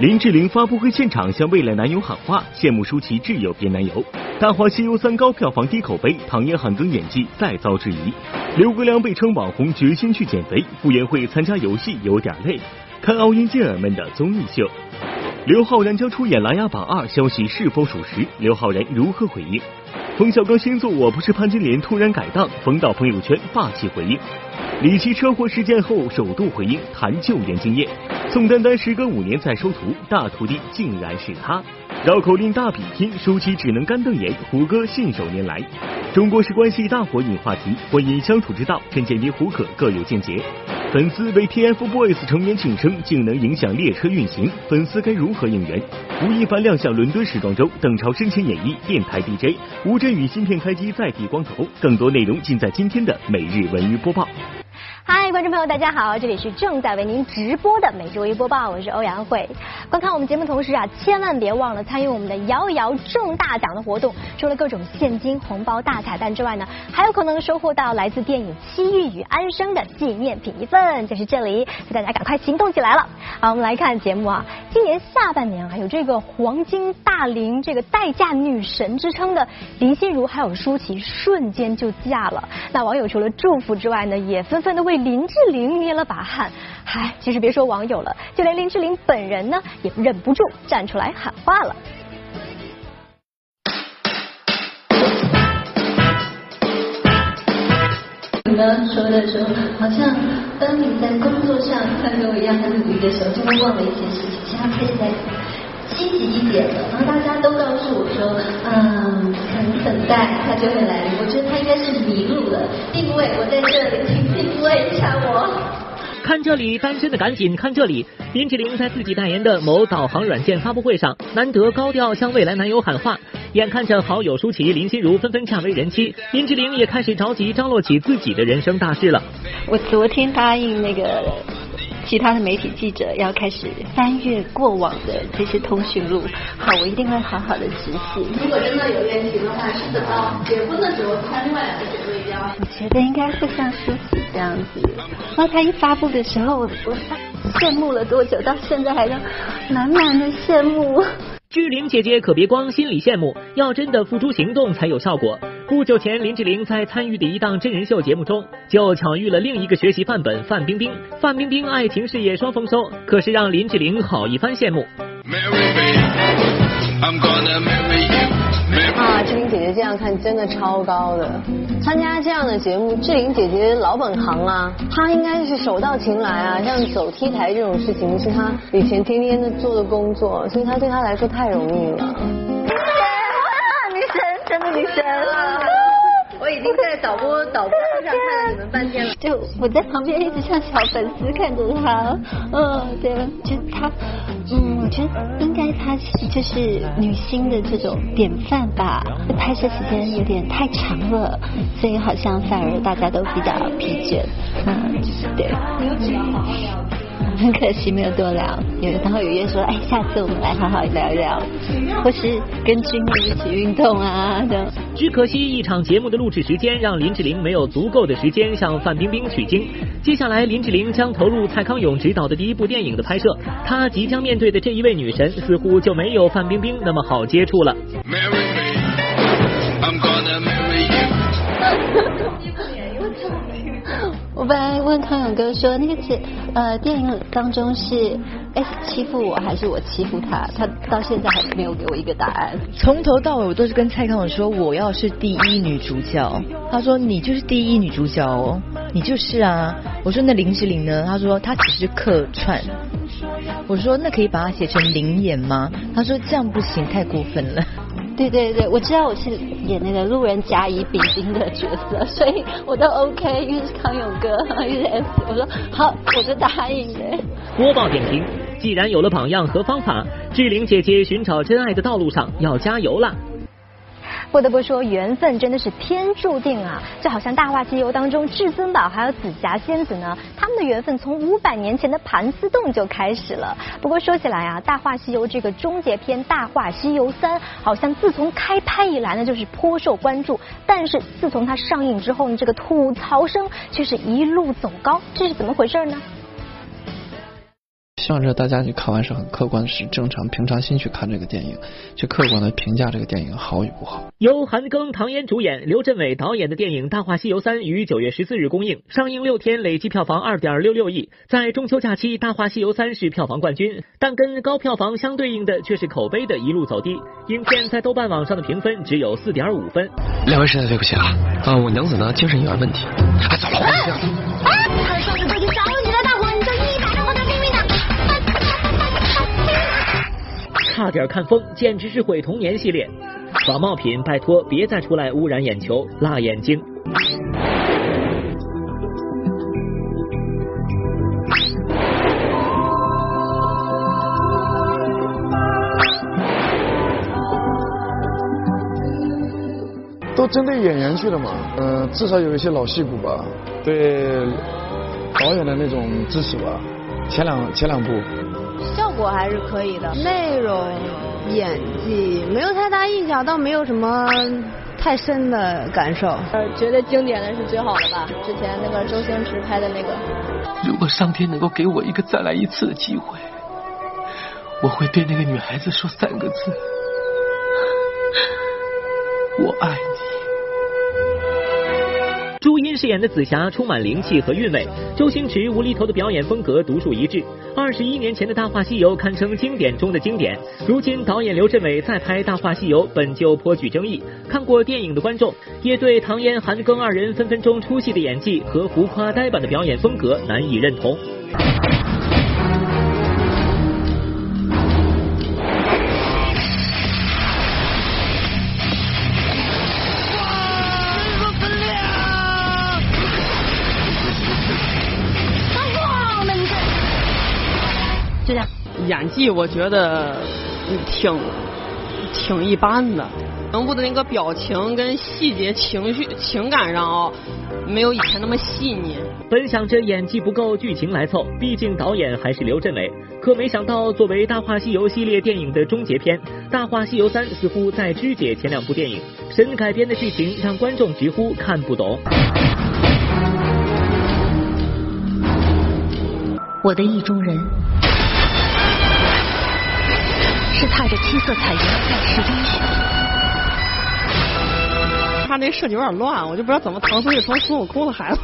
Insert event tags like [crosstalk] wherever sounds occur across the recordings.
林志玲发布会现场向未来男友喊话，羡慕舒淇挚友变男友。《大话西游三》高票房低口碑，唐嫣韩庚演技再遭质疑。刘国梁被称网红，决心去减肥。傅园慧参加游戏有点累，看奥运健儿们的综艺秀。刘昊然将出演《琅琊榜二》，消息是否属实？刘昊然如何回应？冯小刚新作《我不是潘金莲》突然改档，冯导朋友圈霸气回应。李琦车祸事件后首度回应谈救援经验。宋丹丹时隔五年再收徒，大徒弟竟然是他。绕口令大比拼，舒淇只能干瞪眼，胡歌信手拈来。中国式关系大火引话题，婚姻相处之道，陈建斌、胡可各有见解。粉丝为 TFBOYS 成员庆生，竟能影响列车运行，粉丝该如何应援？吴亦凡亮相伦敦时装周，邓超深情演绎电台 DJ。吴镇宇芯片开机再剃光头，更多内容尽在今天的每日文娱播报。嗨，观众朋友，大家好，这里是正在为您直播的每周一播报，我是欧阳慧。观看我们节目同时啊，千万别忘了参与我们的摇一摇中大奖的活动。除了各种现金、红包、大彩蛋之外呢，还有可能收获到来自电影《七玉与安生》的纪念品一份，就是这里，大家赶快行动起来了。好，我们来看节目啊，今年下半年啊，有这个黄金大龄这个待嫁女神之称的林心如还有舒淇瞬间就嫁了。那网友除了祝福之外呢，也纷纷的为林林志玲捏了把汗，嗨，其实别说网友了，就连林志玲本人呢，也忍不住站出来喊话了。你刚刚说的时候，好像当你在工作上像跟我一样很努力的时候，就会忘了一件事情。现在开始在积极一点的，然后大家都告诉我说，嗯，可能等待他就会来临。我觉得他应该是迷路了，定位我在这里，请定位一下我。看这里，单身的赶紧看这里。林志玲在自己代言的某导航软件发布会上，难得高调向未来男友喊话。眼看着好友舒淇、林心如纷纷嫁为人妻，林志玲也开始着急张罗起自己的人生大事了。我昨天答应那个其他的媒体记者，要开始翻阅过往的这些通讯录。好，我一定会好好的执行。如果真的有恋情的话，是等到结婚的时候看另外两个姐妹一样。我觉得应该会像舒淇这样子。那他一发布的时候，我我羡慕了多久，到现在还在满满的羡慕。志玲姐姐可别光心里羡慕，要真的付出行动才有效果。不久前，林志玲在参与的一档真人秀节目中，就巧遇了另一个学习范本范冰冰。范冰冰爱情事业双丰收，可是让林志玲好一番羡慕。啊，志玲姐姐这样看真的超高的，参加这样的节目，志玲姐姐老本行啊，她应该是手到擒来啊，像走 T 台这种事情是她以前天天的做的工作，所以她对她来说太容易了。女神，真的女神。我已经在导播导播上看了你们半天了。[laughs] 就我在旁边一直像小粉丝看着他，嗯，对，就他，嗯，我觉得应该他是就是女星的这种典范吧。拍摄时间有点太长了，所以好像反而大家都比较疲倦，嗯，对。很 [laughs] 可惜没有多聊，有然后有约说，哎，下次我们来好好聊一聊，或是跟君妹一起运动啊等。只可惜一场节目的录制时间让林志玲没有足够的时间向范冰冰取经。接下来林志玲将投入蔡康永执导的第一部电影的拍摄，她即将面对的这一位女神似乎就没有范冰冰那么好接触了。[laughs] [laughs] 我本来问康永哥说，那个节呃电影当中是 S 欺负我还是我欺负他？他到现在还没有给我一个答案。从头到尾我都是跟蔡康永说我要是第一女主角，他说你就是第一女主角哦，你就是啊。我说那林志玲呢？他说她只是客串。我说那可以把它写成灵演吗？他说这样不行，太过分了。对对对，我知道我是演那个路人甲乙丙丁的角色，[laughs] 所以我都 OK，因为是康永哥，因为是 S，我说好，我就答应呗。播报点评：既然有了榜样和方法，志玲姐姐寻找真爱的道路上要加油啦。不得不说，缘分真的是天注定啊！就好像《大话西游》当中至尊宝还有紫霞仙子呢，他们的缘分从五百年前的盘丝洞就开始了。不过说起来啊，《大话西游》这个终结篇《大话西游三》，好像自从开拍以来呢，就是颇受关注。但是自从它上映之后呢，这个吐槽声却是一路走高，这是怎么回事呢？希望这大家去看完是很客观，是正常平常心去看这个电影，去客观的评价这个电影好与不好。由韩庚、唐嫣主演、刘镇伟导演的电影《大话西游三》于九月十四日公映，上映六天累计票房二点六六亿，在中秋假期，《大话西游三》是票房冠军，但跟高票房相对应的却是口碑的一路走低。影片在豆瓣网上的评分只有四点五分。两位实在对不起啊，啊，我娘子呢精神有点问题。哎，走了，我们这样。他的上司都已经找差点看疯，简直是毁童年系列。仿冒品，拜托别再出来污染眼球、辣眼睛。都针对演员去了嘛，嗯、至少有一些老戏骨吧，对导演的那种支持吧。前两前两部，效果还是可以的，内容、演技没有太大印象，倒没有什么太深的感受。呃，觉得经典的是最好的吧？之前那个周星驰拍的那个。如果上天能够给我一个再来一次的机会，我会对那个女孩子说三个字：[laughs] 我爱你。朱茵饰演的紫霞充满灵气和韵味，周星驰无厘头的表演风格独树一帜。二十一年前的《大话西游》堪称经典中的经典，如今导演刘镇伟再拍《大话西游》本就颇具争议。看过电影的观众也对唐嫣、韩庚二人分分钟出戏的演技和浮夸呆板的表演风格难以认同。演技我觉得挺挺一般的，人物的那个表情跟细节、情绪、情感上哦，没有以前那么细腻。本想着演技不够，剧情来凑，毕竟导演还是刘镇伟。可没想到，作为《大话西游》系列电影的终结篇，《大话西游三》似乎在肢解前两部电影，神改编的剧情让观众直呼看不懂。我的意中人是踏着七色彩云在世英雄。他那设计有点乱，我就不知道怎么唐僧就成孙悟空的孩子。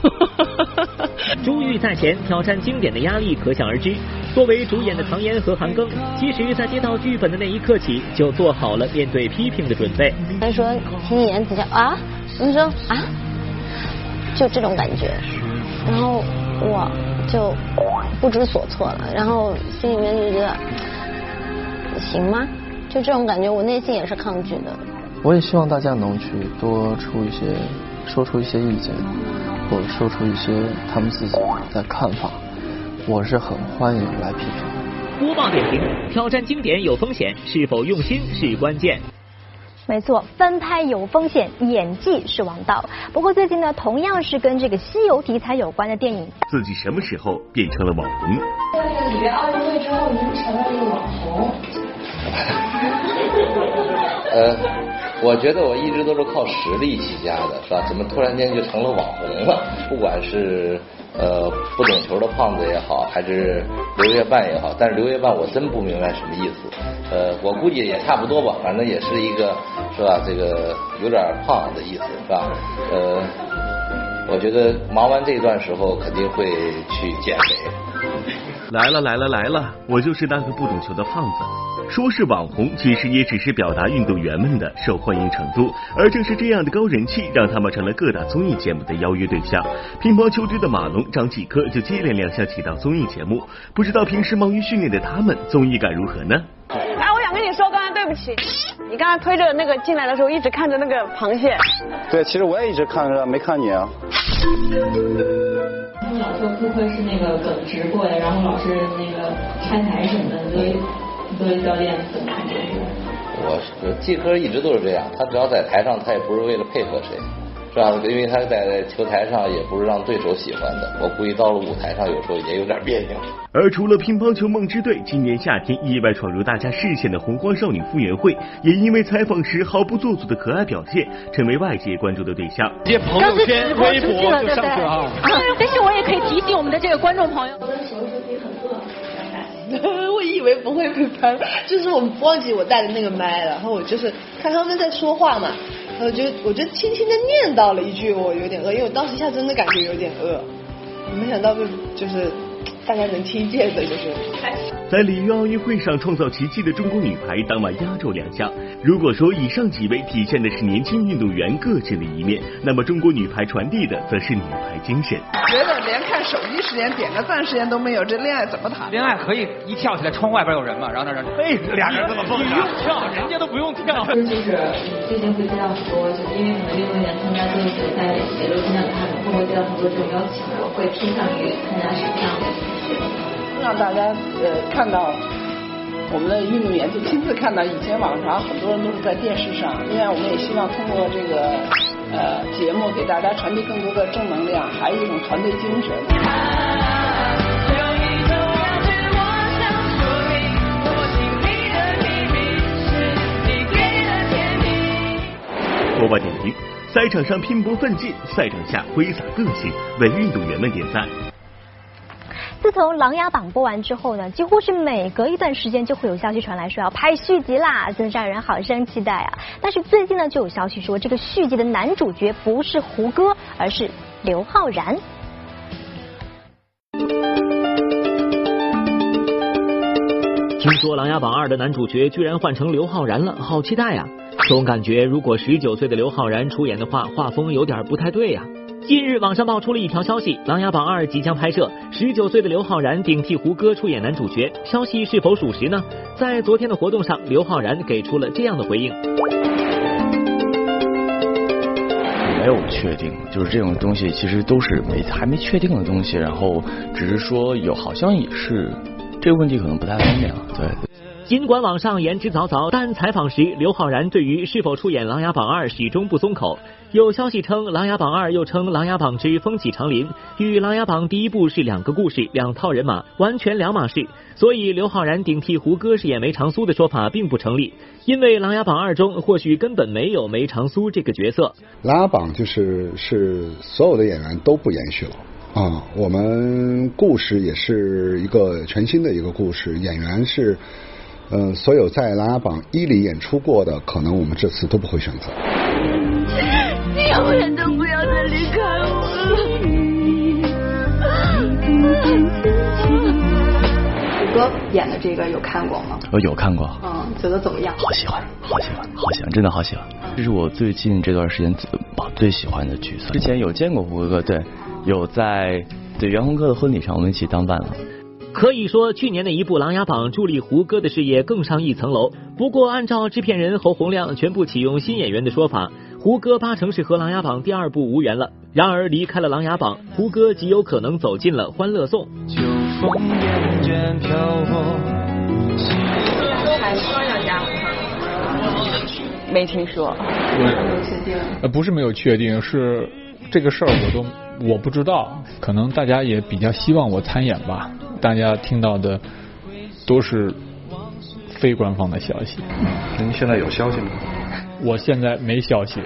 [laughs] 珠玉在前，挑战经典的压力可想而知。作为主演的唐嫣和韩庚，其实在接到剧本的那一刻起，就做好了面对批评的准备。他说：“请你演紫霞啊？”我说：“啊？”就这种感觉，然后我就不知所措了，然后心里面就觉得，行吗？就这种感觉，我内心也是抗拒的。我也希望大家能去多出一些，说出一些意见，或者说出一些他们自己的看法，我是很欢迎来批评。播报点评：挑战经典有风险，是否用心是关键。没错，翻拍有风险，演技是王道。不过最近呢，同样是跟这个西游题材有关的电影，自己什么时候变成了网红？在那个里约奥运会之后，您成了一个网红。[laughs] 呃，我觉得我一直都是靠实力起家的，是吧？怎么突然间就成了网红了？不管是呃不懂球的胖子也好，还是刘月半也好，但是刘月半我真不明白什么意思。呃，我估计也差不多吧，反正也是一个是吧？这个有点胖的意思，是吧？呃，我觉得忙完这一段时候肯定会去减肥。来了来了来了，我就是那个不懂球的胖子。说是网红，其实也只是表达运动员们的受欢迎程度。而正是这样的高人气，让他们成了各大综艺节目的邀约对象。乒乓球队的马龙、张继科就接连亮相几档综艺节目。不知道平时忙于训练的他们，综艺感如何呢？说，刚才对不起，你刚才推着那个进来的时候，一直看着那个螃蟹。对，其实我也一直看着，没看你啊。他们老说顾客是那个耿直过来，然后老是那个拆台什么的，作为作为教练怎么看这个？我我季科一直都是这样，他只要在台上，他也不是为了配合谁，是吧？因为他在球台上也不是让对手喜欢的。我估计到了舞台上，有时候也有点别扭。而除了乒乓球梦之队，今年夏天意外闯入大家视线的洪荒少女傅园慧，也因为采访时毫不做作的可爱表现，成为外界关注的对象。接朋友圈、微博就上去了哈。但是我也可以提醒我们的这个观众朋友。我的球是可以很多，我以为不会被拍，就是我忘记我带的那个麦了，然后我就是看他们在说话嘛，我就我就轻轻的念叨了一句我有点饿，因为我当时一下真的感觉有点饿，没想到被就是大家能听见的，就是。在里约奥运会上创造奇迹的中国女排当晚压轴亮相。如果说以上几位体现的是年轻运动员个性的一面，那么中国女排传递的则是女排精神。觉得连看手机时间、点个赞时间都没有，这恋爱怎么谈？恋爱可以一跳起来，窗外边有人嘛，然后那人嘿，[laughs] 俩人这么蹦，你用跳，人家都不用跳。就是最近会接到很多，就是因为可能运动员参加这个比赛也都经常他们，会不会接到很多这种邀请，我会偏向于参加什么样的？让大家呃看到我们的运动员，就亲自看到。以前网上很多人都是在电视上，另外我们也希望通过这个呃节目给大家传递更多的正能量，还有一种团队精神。播报点评：赛场上拼搏奋进，赛场下挥洒个性，为运动员们点赞。自从《琅琊榜》播完之后呢，几乎是每隔一段时间就会有消息传来说要拍续集啦，真让人好生期待啊！但是最近呢，就有消息说这个续集的男主角不是胡歌，而是刘昊然。听说《琅琊榜二》的男主角居然换成刘昊然了，好期待呀！总感觉如果十九岁的刘昊然出演的话，画风有点不太对呀。近日，网上爆出了一条消息，《琅琊榜二》即将拍摄，十九岁的刘昊然顶替胡歌出演男主角，消息是否属实呢？在昨天的活动上，刘昊然给出了这样的回应：没有确定，就是这种东西其实都是没还没确定的东西，然后只是说有，好像也是这个问题可能不太方便啊，对。尽管网上言之凿凿，但采访时刘昊然对于是否出演《琅琊榜二》始终不松口。有消息称，《琅琊榜二》又称《琅琊榜之风起长林》，与《琅琊榜》第一部是两个故事、两套人马，完全两码事。所以刘昊然顶替胡歌饰演梅长苏的说法并不成立，因为《琅琊榜二》中或许根本没有梅长苏这个角色。《琅琊榜》就是是所有的演员都不延续了啊，我们故事也是一个全新的一个故事，演员是。嗯，所有在《琅琊榜一》里演出过的，可能我们这次都不会选择。你永远都不要再离开我虎哥演的这个有看过吗？我有看过。嗯，觉得怎么样？好喜欢，好喜欢，好喜欢，真的好喜欢。这是我最近这段时间最最喜欢的角色。之前有见过胡歌，对，有在对袁弘哥的婚礼上，我们一起当伴郎。可以说，去年的一部《琅琊榜》助力胡歌的事业更上一层楼。不过，按照制片人侯洪亮全部启用新演员的说法，胡歌八成是和《琅琊榜》第二部无缘了。然而，离开了《琅琊榜》，胡歌极有可能走进了《欢乐颂》。没听说。没有确定。呃，不是没有确定，是这个事儿我都我不知道。可能大家也比较希望我参演吧。大家听到的都是非官方的消息。您现在有消息吗？我现在没消息。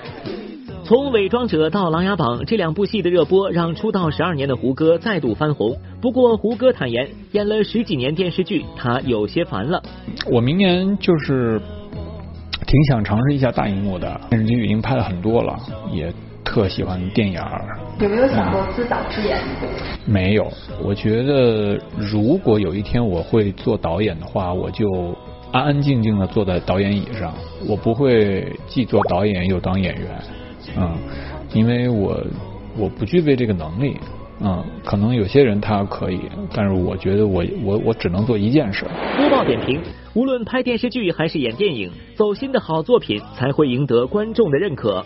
从《伪装者》到《琅琊榜》这两部戏的热播，让出道十二年的胡歌再度翻红。不过，胡歌坦言，演了十几年电视剧，他有些烦了。我明年就是挺想尝试一下大荧幕的电视剧，已经拍了很多了，也。特喜欢电影儿，有没有想过自导自演？没有，我觉得如果有一天我会做导演的话，我就安安静静的坐在导演椅上，我不会既做导演又当演员，嗯，因为我我不具备这个能力，嗯，可能有些人他可以，但是我觉得我我我只能做一件事。播报点评：无论拍电视剧还是演电影，走心的好作品才会赢得观众的认可。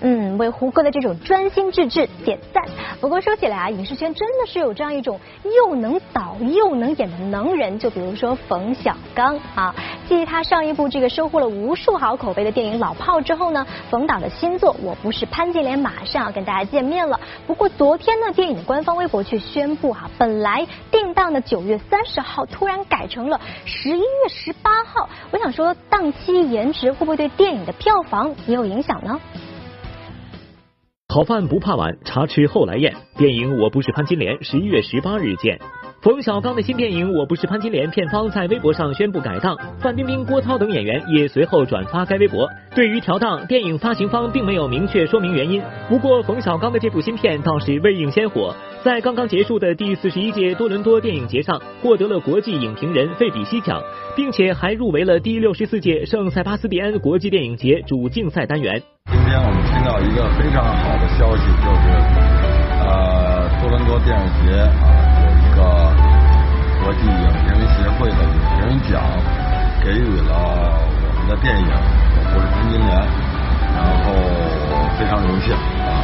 嗯，为胡歌的这种专心致志点赞。不过说起来啊，影视圈真的是有这样一种又能导又能演的能人，就比如说冯小刚啊。继他上一部这个收获了无数好口碑的电影《老炮》之后呢，冯导的新作《我不是潘金莲》马上要跟大家见面了。不过昨天呢，电影的官方微博却宣布哈，本来定档的九月三十号突然改成了十一月十八号。我想说，档期延迟会不会对电影的票房也有影响呢？好饭不怕晚，茶吃后来宴。电影《我不是潘金莲》十一月十八日见。冯小刚的新电影《我不是潘金莲》片方在微博上宣布改档，范冰冰、郭涛等演员也随后转发该微博。对于调档，电影发行方并没有明确说明原因。不过，冯小刚的这部新片倒是未映先火，在刚刚结束的第四十一届多伦多电影节上获得了国际影评人费比西奖，并且还入围了第六十四届圣塞巴斯蒂安国际电影节主竞赛单元。今天我们听到一个非常好的消息，就是呃，多伦多电影节啊有一个。国际影评协会的影评奖给予了我们的电影《我不是潘金莲》，然后非常荣幸啊，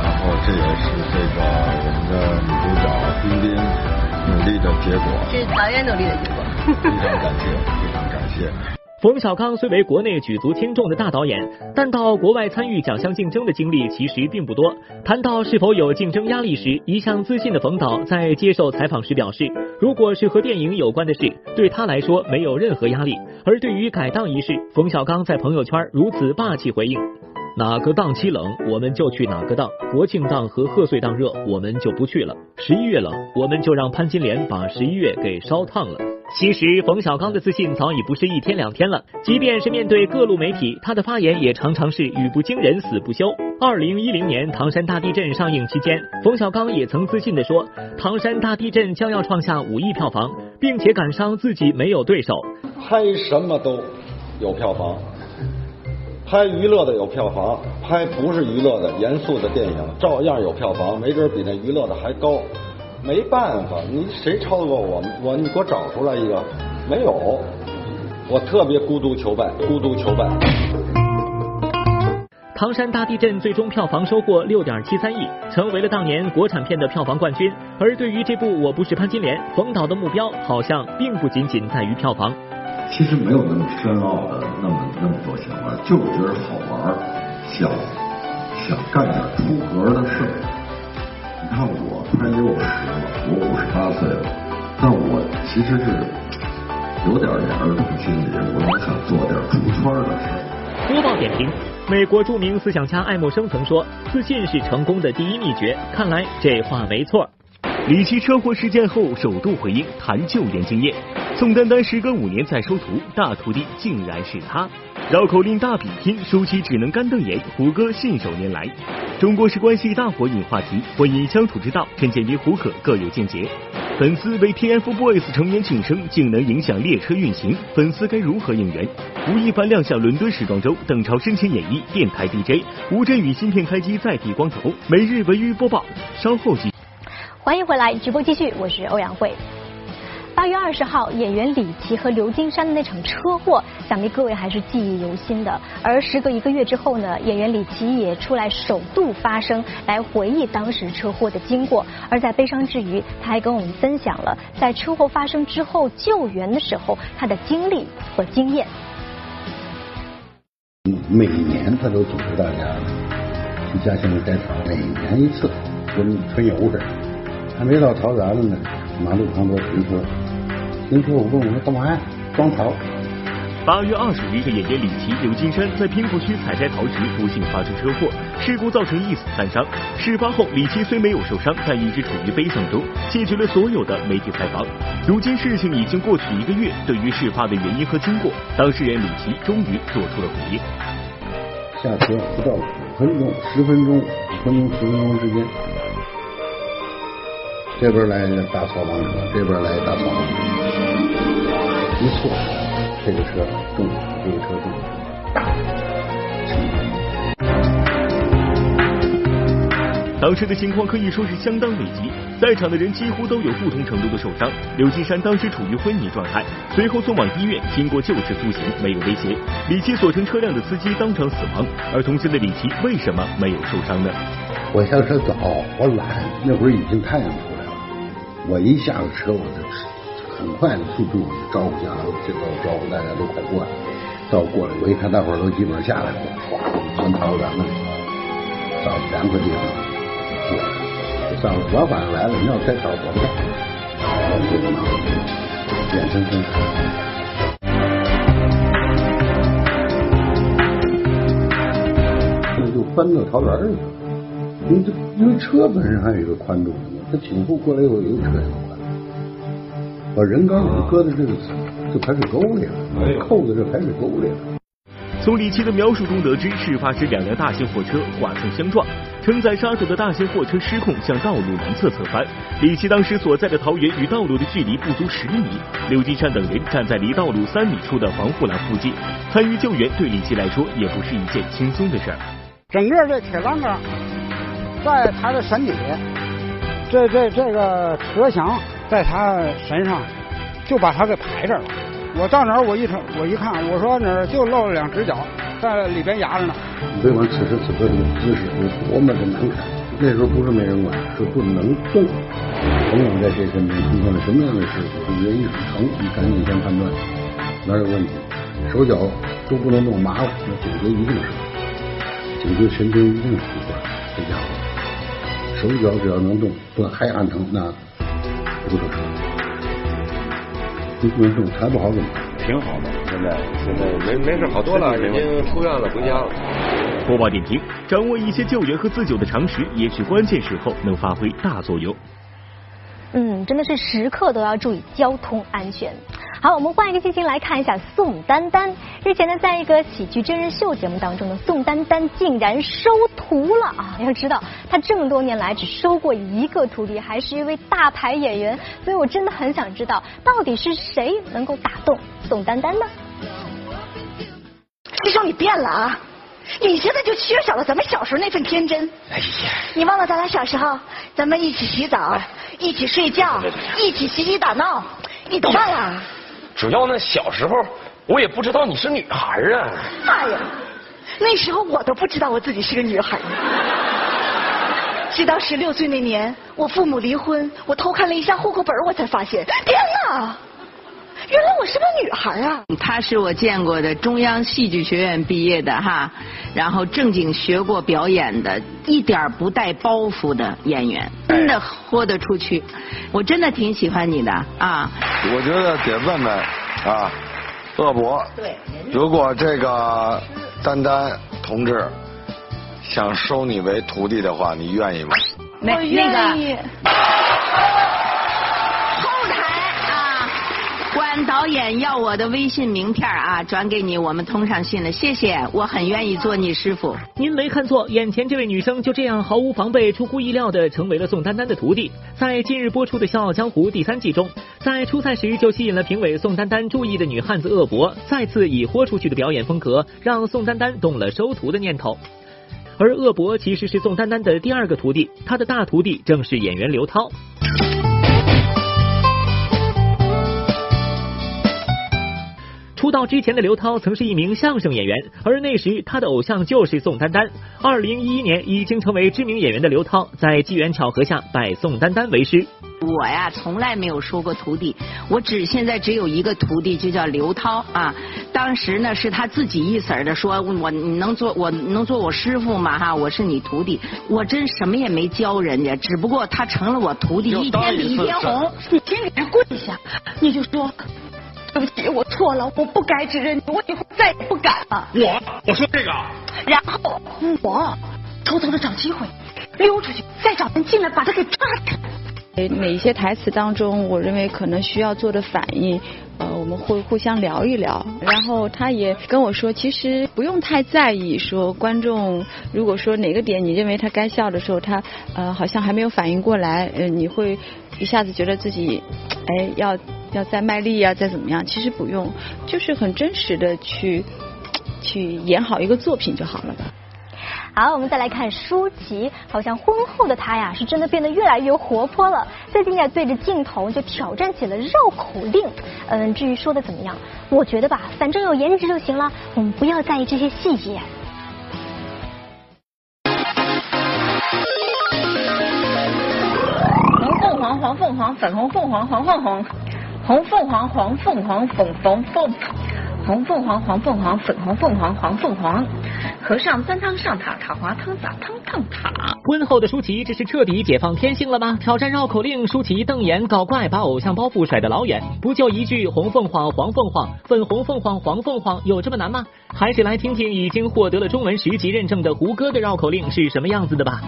然后这也是这个我们的女主角冰冰努力的结果，是导演努力的结果，非常感谢，非常感谢。冯小刚虽为国内举足轻重的大导演，但到国外参与奖项竞争的经历其实并不多。谈到是否有竞争压力时，一向自信的冯导在接受采访时表示，如果是和电影有关的事，对他来说没有任何压力。而对于改档一事，冯小刚在朋友圈如此霸气回应：哪个档期冷，我们就去哪个档；国庆档和贺岁档热，我们就不去了；十一月冷，我们就让潘金莲把十一月给烧烫了。其实，冯小刚的自信早已不是一天两天了。即便是面对各路媒体，他的发言也常常是语不惊人死不休。二零一零年《唐山大地震》上映期间，冯小刚也曾自信地说：“唐山大地震将要创下五亿票房，并且感伤自己没有对手。拍什么都有票房，拍娱乐的有票房，拍不是娱乐的严肃的电影照样有票房，没准比那娱乐的还高。”没办法，你谁超过我？我你给我找出来一个，没有。我特别孤独求败，孤独求败。唐山大地震最终票房收获六点七三亿，成为了当年国产片的票房冠军。而对于这部《我不是潘金莲》，冯导的目标好像并不仅仅在于票房。其实没有那么深奥的那么那么多想法，就是觉得好玩，想想干点出格的事儿。你看我。快六十了，我五十八岁了，但我其实是有点点儿童心理，我老想做点出圈的事儿。播报点评：美国著名思想家爱默生曾说：“自信是成功的第一秘诀。”看来这话没错。李琦车祸事件后首度回应谈救援经验，宋丹丹时隔五年再收徒，大徒弟竟然是他。绕口令大比拼，舒淇只能干瞪眼，胡歌信手拈来。中国式关系大火引话题，婚姻相处之道，陈建斌、胡可各有见解。粉丝为 TFBOYS 成员庆生，竟能影响列车运行，粉丝该如何应援？吴亦凡亮相伦敦时装周，邓超深情演绎电台 DJ。吴镇宇新片开机再剃光头。每日文娱播报，稍后继。欢迎回来，直播继续，我是欧阳慧。八月二十号，演员李琦和刘金山的那场车祸，想必各位还是记忆犹新的。而时隔一个月之后呢，演员李琦也出来首度发声，来回忆当时车祸的经过。而在悲伤之余，他还跟我们分享了在车祸发生之后救援的时候他的经历和经验。每年他都组织大家去嘉兴摘桃，每年一次，跟春游似的。还没到桃园了呢，马路旁边停车。您说我问我说干嘛呀？装桃。八月二十日，演员李琦、刘金山在平湖区采摘桃时不幸发生车祸，事故造成一死三伤。事发后，李琦虽没有受伤，但一直处于悲伤中，谢绝了所有的媒体采访。如今事情已经过去一个月，对于事发的原因和经过，当事人李琦终于做出了回应。下车不到五分钟，十分钟，五分钟十分钟之间。这边来大扫盲车，这边来大扫盲车，一错，这个车重，这个车重，大。当时的情况可以说是相当危急，在场的人几乎都有不同程度的受伤。刘金山当时处于昏迷状态，随后送往医院，经过救治苏醒，没有威胁。李琦所乘车辆的司机当场死亡，而同行的李琦为什么没有受伤呢？我下车早，我懒，那会儿已经太阳出来了。我一下了车，我就很快的速度招呼下来，这个招呼大家都快过来。到过来，我一看大伙儿都基本上下来了，唰，全逃到咱们找凉快地方过来。上主要反应来了，你要再找我不干，我这个脑子眼睁睁看，就翻到桃园去了。因为这因为车本身还有一个宽度。他前后过来以后，有车也过来，把人刚好搁在这个这排水沟里了，扣在这排水沟里了。从李奇的描述中得知，事发时两辆大型货车剐蹭相撞，承载沙土的大型货车失控向道路南侧侧翻。李奇当时所在的桃园与道路的距离不足十米，刘金山等人站在离道路三米处的防护栏附近，参与救援对李奇来说也不是一件轻松的事儿。整个这铁栏杆在他的身体，这这这个车厢在他身上，就把他给排着了。我到哪儿我一瞅我一看，我说哪儿就露了两只脚在里边压着呢。你别管此时此刻这个姿势有多么的难看，那时候不是没人管，是不能动。甭管在谁身边出现了什么样的事故，人一疼，你赶紧先判断哪有问题，手脚都不能动，麻烦，那颈椎一定是，颈椎神经一定是不管，这家伙手脚只要能动，不还按疼，那不是事。你不能动，才不好怎么？挺好的，现在现在没没事，好多了，已经出院了，回家了。播报点评：掌握一些救援和自救的常识，也许关键时候能发挥大作用。嗯，真的是时刻都要注意交通安全。好，我们换一个心情来看一下宋丹丹。日前呢，在一个喜剧真人秀节目当中呢，宋丹丹竟然收徒了啊！[laughs] 要知道，她这么多年来只收过一个徒弟，还是一位大牌演员。所以我真的很想知道，到底是谁能够打动宋丹丹呢？师兄，你变了啊！你现在就缺少了咱们小时候那份天真。哎呀，你忘了咱俩小时候，咱们一起洗澡，一起睡觉，一起嬉戏打闹，你都忘了？主要那小时候，我也不知道你是女孩啊。妈呀，那时候我都不知道我自己是个女孩。直到十六岁那年，我父母离婚，我偷看了一下户口本，我才发现，天哪！原来我是个女孩啊！她是我见过的中央戏剧学院毕业的哈，然后正经学过表演的，一点不带包袱的演员，真的豁得出去。我真的挺喜欢你的啊！我觉得得问问啊，鄂博，对，如果这个丹丹同志想收你为徒弟的话，你愿意吗？我愿意。导演要我的微信名片啊，转给你，我们通上信了，谢谢，我很愿意做你师傅。您没看错，眼前这位女生就这样毫无防备、出乎意料的成为了宋丹丹的徒弟。在近日播出的《笑傲江湖》第三季中，在初赛时就吸引了评委宋丹丹注意的女汉子鄂博，再次以豁出去的表演风格，让宋丹丹动了收徒的念头。而鄂博其实是宋丹丹的第二个徒弟，他的大徒弟正是演员刘涛。出道之前的刘涛曾是一名相声演员，而那时他的偶像就是宋丹丹。二零一一年，已经成为知名演员的刘涛，在机缘巧合下拜宋丹丹为师。我呀，从来没有收过徒弟，我只现在只有一个徒弟，就叫刘涛啊。当时呢，是他自己一色儿的说，我你能做我能做我师傅吗？哈，我是你徒弟，我真什么也没教人家，只不过他成了我徒弟，一天比一天红。你先给他跪下，你就说。对不起，我错了，我不该指认你，我以后再也不敢了。我我说这个，然后我偷偷的找机会溜出去，再找人进来把他给抓起来。哪一些台词当中，我认为可能需要做的反应，呃，我们会互相聊一聊。然后他也跟我说，其实不用太在意，说观众如果说哪个点你认为他该笑的时候，他呃好像还没有反应过来，呃，你会一下子觉得自己哎要。要再卖力啊，再怎么样？其实不用，就是很真实的去去演好一个作品就好了吧。好，我们再来看舒淇，好像婚后的她呀，是真的变得越来越活泼了。最近呀，对着镜头就挑战起了绕口令。嗯，至于说的怎么样，我觉得吧，反正有颜值就行了，我们不要在意这些细节。红凤凰，黄凤凰，粉红凤凰，黄凤凰。红凤凰，黄凤凰，粉红凤，红凤凰，黄凤凰，粉红凤凰，黄凤凰。和尚端汤上塔，塔滑汤洒汤烫塔。婚后的舒淇这是彻底解放天性了吗？挑战绕口令，舒淇瞪眼搞怪，把偶像包袱甩得老远。不就一句红凤凰，黄凤凰，粉红凤凰，黄凤凰，有这么难吗？还是来听听已经获得了中文十级认证的胡歌的绕口令是什么样子的吧。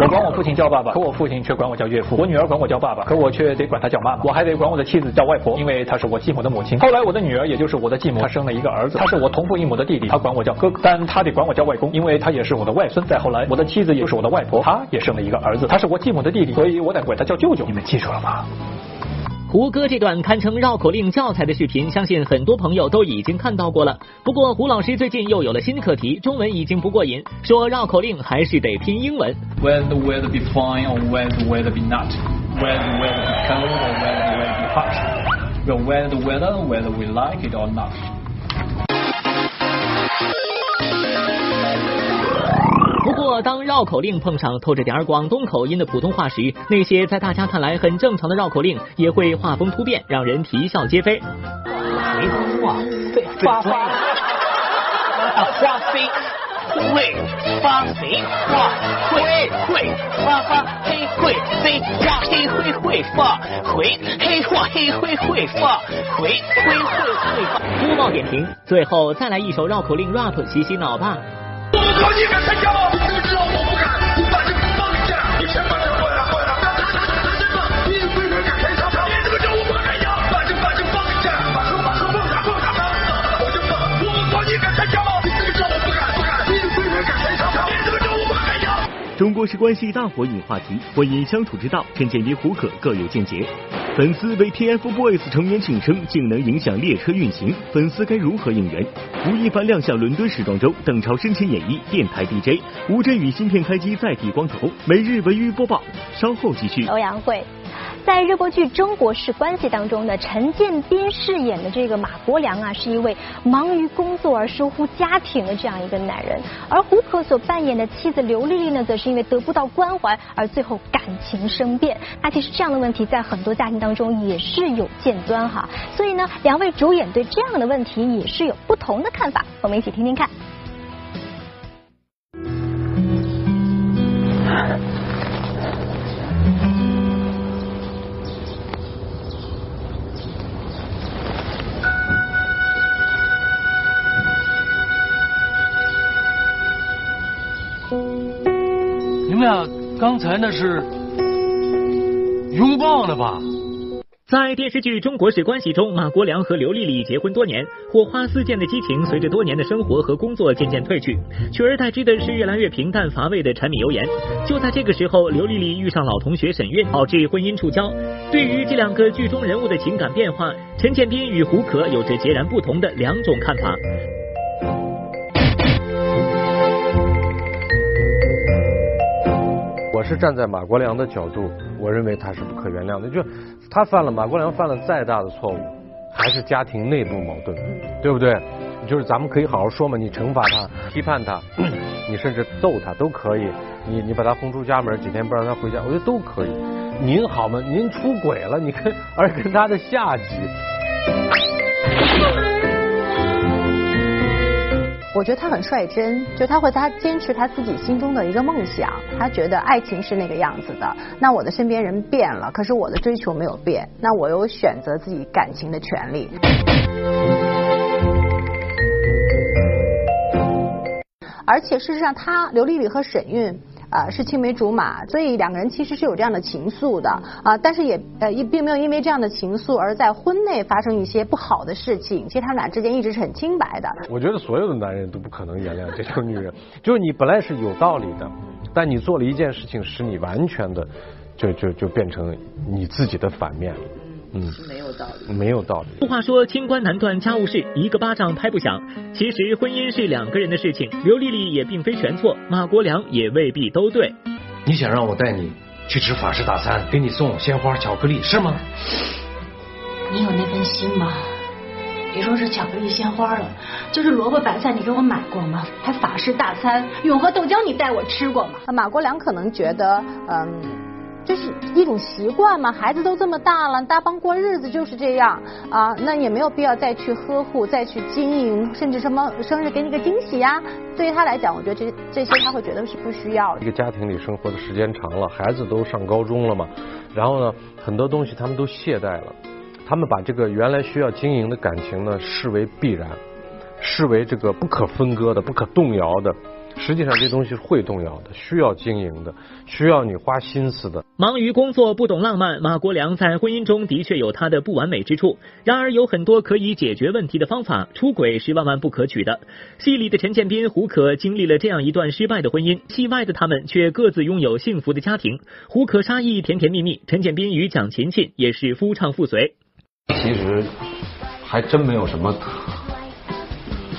我管我父亲叫爸爸，可我父亲却管我叫岳父；我女儿管我叫爸爸，可我却得管她叫妈妈。我还得管我的妻子叫外婆，因为她是我继母的母亲。后来我的女儿，也就是我的继母，她生了一个儿子，他是我同父异母的弟弟，她管我叫哥哥，但她得管我叫外公，因为他也是我的外孙。再后来，我的妻子也就是我的外婆，她也生了一个儿子，他是我继母的弟弟，所以我得管他叫舅舅。你们记住了吗？胡歌这段堪称绕口令教材的视频，相信很多朋友都已经看到过了。不过胡老师最近又有了新课题，中文已经不过瘾，说绕口令还是得拼英文。When the weather be fine or when the weather be not, when the weather be cold or when the weather be hot, we'll weather the weather whether we like it or not. 过，当绕口令碰上透着点儿广东口音的普通话时，那些在大家看来很正常的绕口令也会画风突变，让人啼笑皆非。梅花对花花，花飞会发肥花会会发发黑会飞花黑灰会发回黑花黑灰会发回灰会会发。播报点评，最后再来一首绕口令 rap 洗洗脑吧。我靠！你敢参加吗？你知道是关系大火引话题，婚姻相处之道，陈建斌、胡可各有见解。粉丝为 TFBOYS 成员庆生，竟能影响列车运行，粉丝该如何应援？吴亦凡亮相伦敦时装周，邓超深情演绎电台 DJ，吴镇宇新片开机再剃光头。每日文娱播报，稍后继续。欧阳慧。在热播剧《中国式关系》当中呢，陈建斌饰演的这个马国良啊，是一位忙于工作而疏忽家庭的这样一个男人，而胡可所扮演的妻子刘丽丽呢，则是因为得不到关怀而最后感情生变。那其实这样的问题在很多家庭当中也是有见端哈，所以呢，两位主演对这样的问题也是有不同的看法，我们一起听听看。你们俩刚才那是拥抱了吧？在电视剧《中国式关系》中，马国良和刘丽丽结婚多年，火花四溅的激情随着多年的生活和工作渐渐褪去，取而代之的是越来越平淡乏味的柴米油盐。就在这个时候，刘丽丽遇上老同学沈韵，导致婚姻触礁。对于这两个剧中人物的情感变化，陈建斌与胡可有着截然不同的两种看法。是站在马国良的角度，我认为他是不可原谅的。就他犯了马国良犯了再大的错误，还是家庭内部矛盾，对不对？就是咱们可以好好说嘛，你惩罚他、批判他，[clears throat] 你甚至揍他都可以。你你把他轰出家门，几天不让他回家，我觉得都可以。您好吗？您出轨了，你跟而跟他的下级。我觉得他很率真，就他会他坚持他自己心中的一个梦想，他觉得爱情是那个样子的。那我的身边人变了，可是我的追求没有变，那我有选择自己感情的权利。而且事实上，他刘丽丽和沈韵。啊，是青梅竹马，所以两个人其实是有这样的情愫的啊，但是也呃也并没有因为这样的情愫而在婚内发生一些不好的事情。其实他们俩之间一直是很清白的。我觉得所有的男人都不可能原谅这种女人，[laughs] 就是你本来是有道理的，但你做了一件事情，使你完全的就就就变成你自己的反面。嗯，没有道理，没有道理。俗话说，清官难断家务事，一个巴掌拍不响。其实婚姻是两个人的事情，刘丽丽也并非全错，马国良也未必都对。你想让我带你去吃法式大餐，给你送鲜花、巧克力，是吗？你有那份心吗？别说是巧克力、鲜花了，就是萝卜白菜，你给我买过吗？还法式大餐，永和豆浆，你带我吃过吗？马国良可能觉得，嗯。这是一种习惯嘛，孩子都这么大了，大帮过日子就是这样啊，那也没有必要再去呵护、再去经营，甚至什么生日给你个惊喜呀。对于他来讲，我觉得这这些他会觉得是不需要的。一个家庭里生活的时间长了，孩子都上高中了嘛，然后呢，很多东西他们都懈怠了，他们把这个原来需要经营的感情呢视为必然，视为这个不可分割的、不可动摇的。实际上这东西会动摇的，需要经营的，需要你花心思的。忙于工作不懂浪漫，马国良在婚姻中的确有他的不完美之处。然而有很多可以解决问题的方法，出轨是万万不可取的。戏里的陈建斌、胡可经历了这样一段失败的婚姻，戏外的他们却各自拥有幸福的家庭。胡可沙溢甜甜蜜蜜，陈建斌与蒋勤勤也是夫唱妇随。其实还真没有什么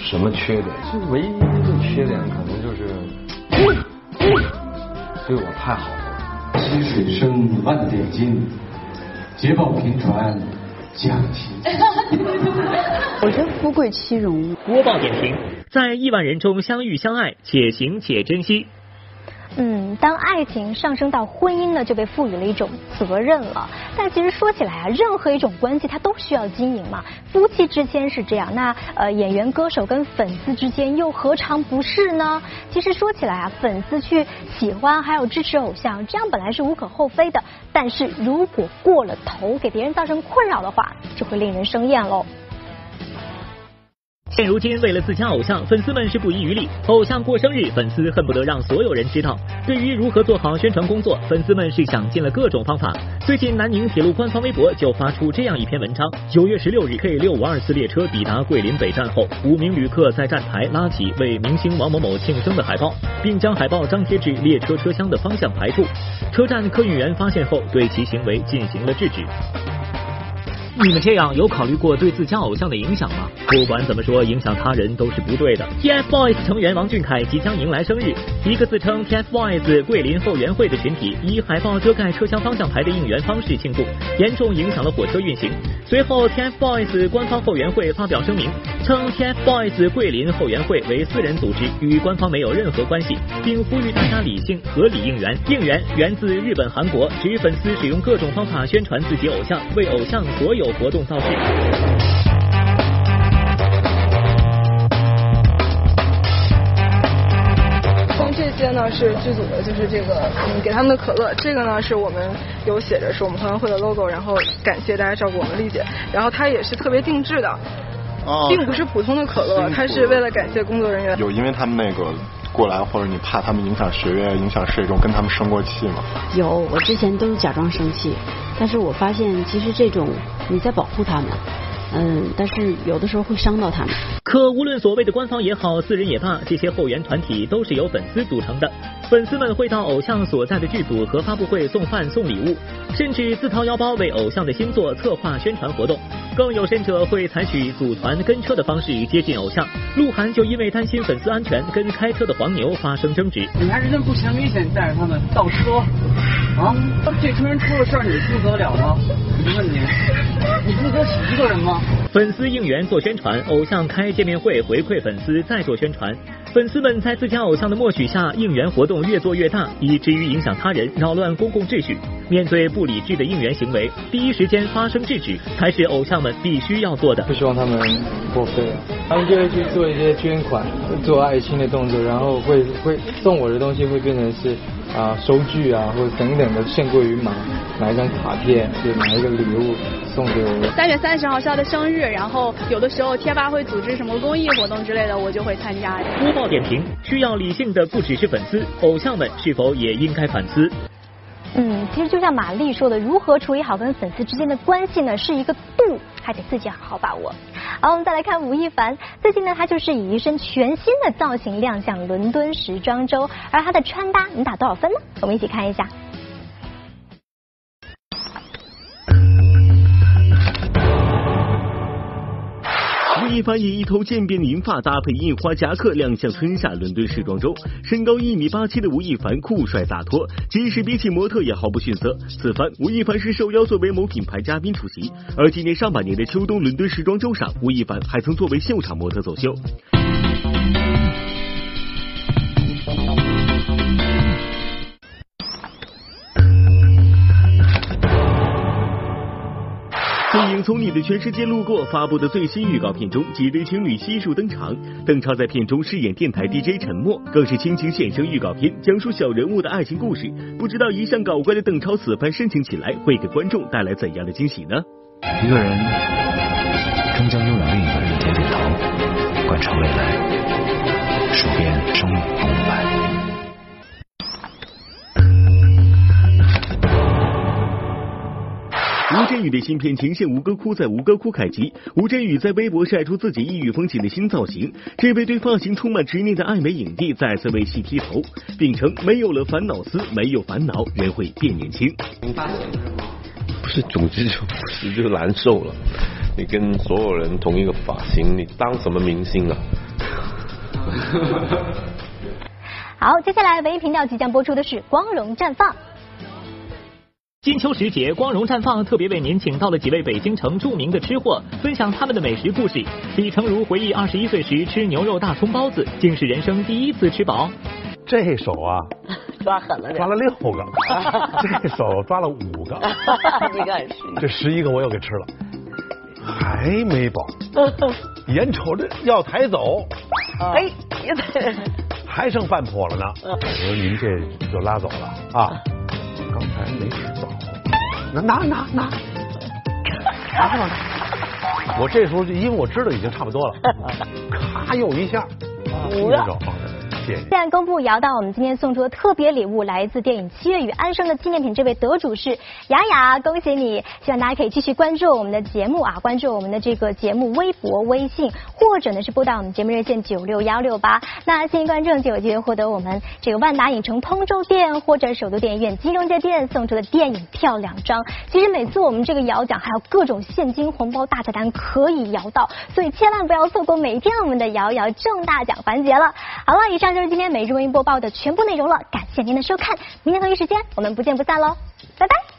什么缺点，就唯一的缺点可能就是对我太好了。溪水深，万点金，捷报频传讲情。[laughs] 我觉得富贵欺荣。播报点评：在亿万人中相遇相爱，且行且珍惜。嗯，当爱情上升到婚姻呢，就被赋予了一种责任了。但其实说起来啊，任何一种关系它都需要经营嘛。夫妻之间是这样，那呃演员、歌手跟粉丝之间又何尝不是呢？其实说起来啊，粉丝去喜欢还有支持偶像，这样本来是无可厚非的。但是如果过了头，给别人造成困扰的话，就会令人生厌喽。现如今，为了自家偶像，粉丝们是不遗余力。偶像过生日，粉丝恨不得让所有人知道。对于如何做好宣传工作，粉丝们是想尽了各种方法。最近，南宁铁路官方微博就发出这样一篇文章：九月十六日，K 六五二次列车抵达桂林北站后，五名旅客在站台拉起为明星王某某庆生的海报，并将海报张贴至列车车厢的方向排处。车站客运员发现后，对其行为进行了制止。你们这样有考虑过对自家偶像的影响吗？不管怎么说，影响他人都是不对的。TFBOYS 成员王俊凯即将迎来生日，一个自称 TFBOYS 桂林后援会的群体以海报遮盖车厢方向牌的应援方式庆祝，严重影响了火车运行。随后，TFBOYS 官方后援会发表声明，称 TFBOYS 桂林后援会为私人组织，与官方没有任何关系，并呼吁大家理性合理应援。应援源自日本、韩国，指粉丝使用各种方法宣传自己偶像，为偶像所有。活动造势。像这些呢是剧组的，就是这个嗯给他们的可乐，这个呢是我们有写着是我们团委会的 logo，然后感谢大家照顾我们丽姐，然后它也是特别定制的，并不是普通的可乐，它是为了感谢工作人员。有因为他们那个过来，或者你怕他们影响学业、影响事业中，跟他们生过气吗？有，我之前都是假装生气，但是我发现其实这种你在保护他们，嗯，但是有的时候会伤到他们。可无论所谓的官方也好，私人也罢，这些后援团体都是由粉丝组成的。粉丝们会到偶像所在的剧组和发布会送饭送礼物，甚至自掏腰包为偶像的新作策划宣传活动。更有甚者会采取组团跟车的方式接近偶像。鹿晗就因为担心粉丝安全，跟开车的黄牛发生争执。你还是真不嫌危险，带着他们倒车啊？这车人出了事儿，你负责了吗？我问你，你负责起一个人吗？粉丝应援做宣传，偶像开见面会回馈粉丝再做宣传。粉丝们在自家偶像的默许下，应援活动越做越大，以至于影响他人，扰乱公共秩序。面对不理智的应援行为，第一时间发声制止，才是偶像们必须要做的。不希望他们过分，他们就会去做一些捐款、做爱心的动作，然后会会送我的东西会变成是啊收据啊，或者等等的限过于忙，拿一张卡片，就拿一个礼物送给我。三月三十号是他的生日，然后有的时候贴吧会组织什么公益活动之类的，我就会参加。播报点评需要理性的不只是粉丝，偶像们是否也应该反思？嗯，其实就像玛丽说的，如何处理好跟粉丝之间的关系呢？是一个度，还得自己好好把握。好，我们再来看吴亦凡，最近呢，他就是以一身全新的造型亮相伦敦时装周，而他的穿搭你打多少分呢？我们一起看一下。吴亦凡以一头渐变的银发搭配印花夹克亮相春夏伦敦时装周，身高一米八七的吴亦凡酷帅洒脱，即使比起模特也毫不逊色。此番吴亦凡是受邀作为某品牌嘉宾出席，而今年上半年的秋冬伦敦时装周上，吴亦凡还曾作为秀场模特走秀。电影《从你的全世界路过》发布的最新预告片中，几对情侣悉数登场。邓超在片中饰演电台 DJ 陈默，更是倾情献声预告片，讲述小人物的爱情故事。不知道一向搞怪的邓超此番深情起来，会给观众带来怎样的惊喜呢？一个人终将拥有另一个人的甜点头，贯穿未来。数遍生活动漫。吴镇宇的新片《情陷吴哥窟》在吴哥窟开机。吴镇宇在微博晒出自己异域风情的新造型，这位对发型充满执念的爱美影帝再次为戏剃头，并称没有了烦恼丝，没有烦恼，人会变年轻。不是，总之就不是就难受了。你跟所有人同一个发型，你当什么明星啊？好，接下来唯一频道即将播出的是《光荣绽放》。金秋时节，光荣绽放特别为您请到了几位北京城著名的吃货，分享他们的美食故事。李成儒回忆二十一岁时吃牛肉大葱包子，竟是人生第一次吃饱。这手啊，[laughs] 抓狠了点，抓了六个，[laughs] 这手抓了五个，[laughs] 你看是。这十一个我又给吃了，还没饱，眼瞅着要抬走，哎，还剩半坡了呢。我说您这就拉走了啊。刚才没吃饱，拿拿拿。拿，拿吧。[laughs] 我这时候就因为我知道已经差不多了，[laughs] 咔又一下，现在公布摇到我们今天送出的特别礼物，来自电影《七月与安生》的纪念品，这位得主是雅雅，恭喜你！希望大家可以继续关注我们的节目啊，关注我们的这个节目微博、微信，或者呢是拨打我们节目热线九六幺六八。那幸运观众就有机会获得我们这个万达影城通州店或者首都电影院金融街店送出的电影票两张。其实每次我们这个摇奖还有各种现金红包大彩蛋可以摇到，所以千万不要错过每一天我们的摇摇中大奖环节了。好了，以上。就是今天每日文娱播报的全部内容了，感谢您的收看，明天同一时间我们不见不散喽，拜拜。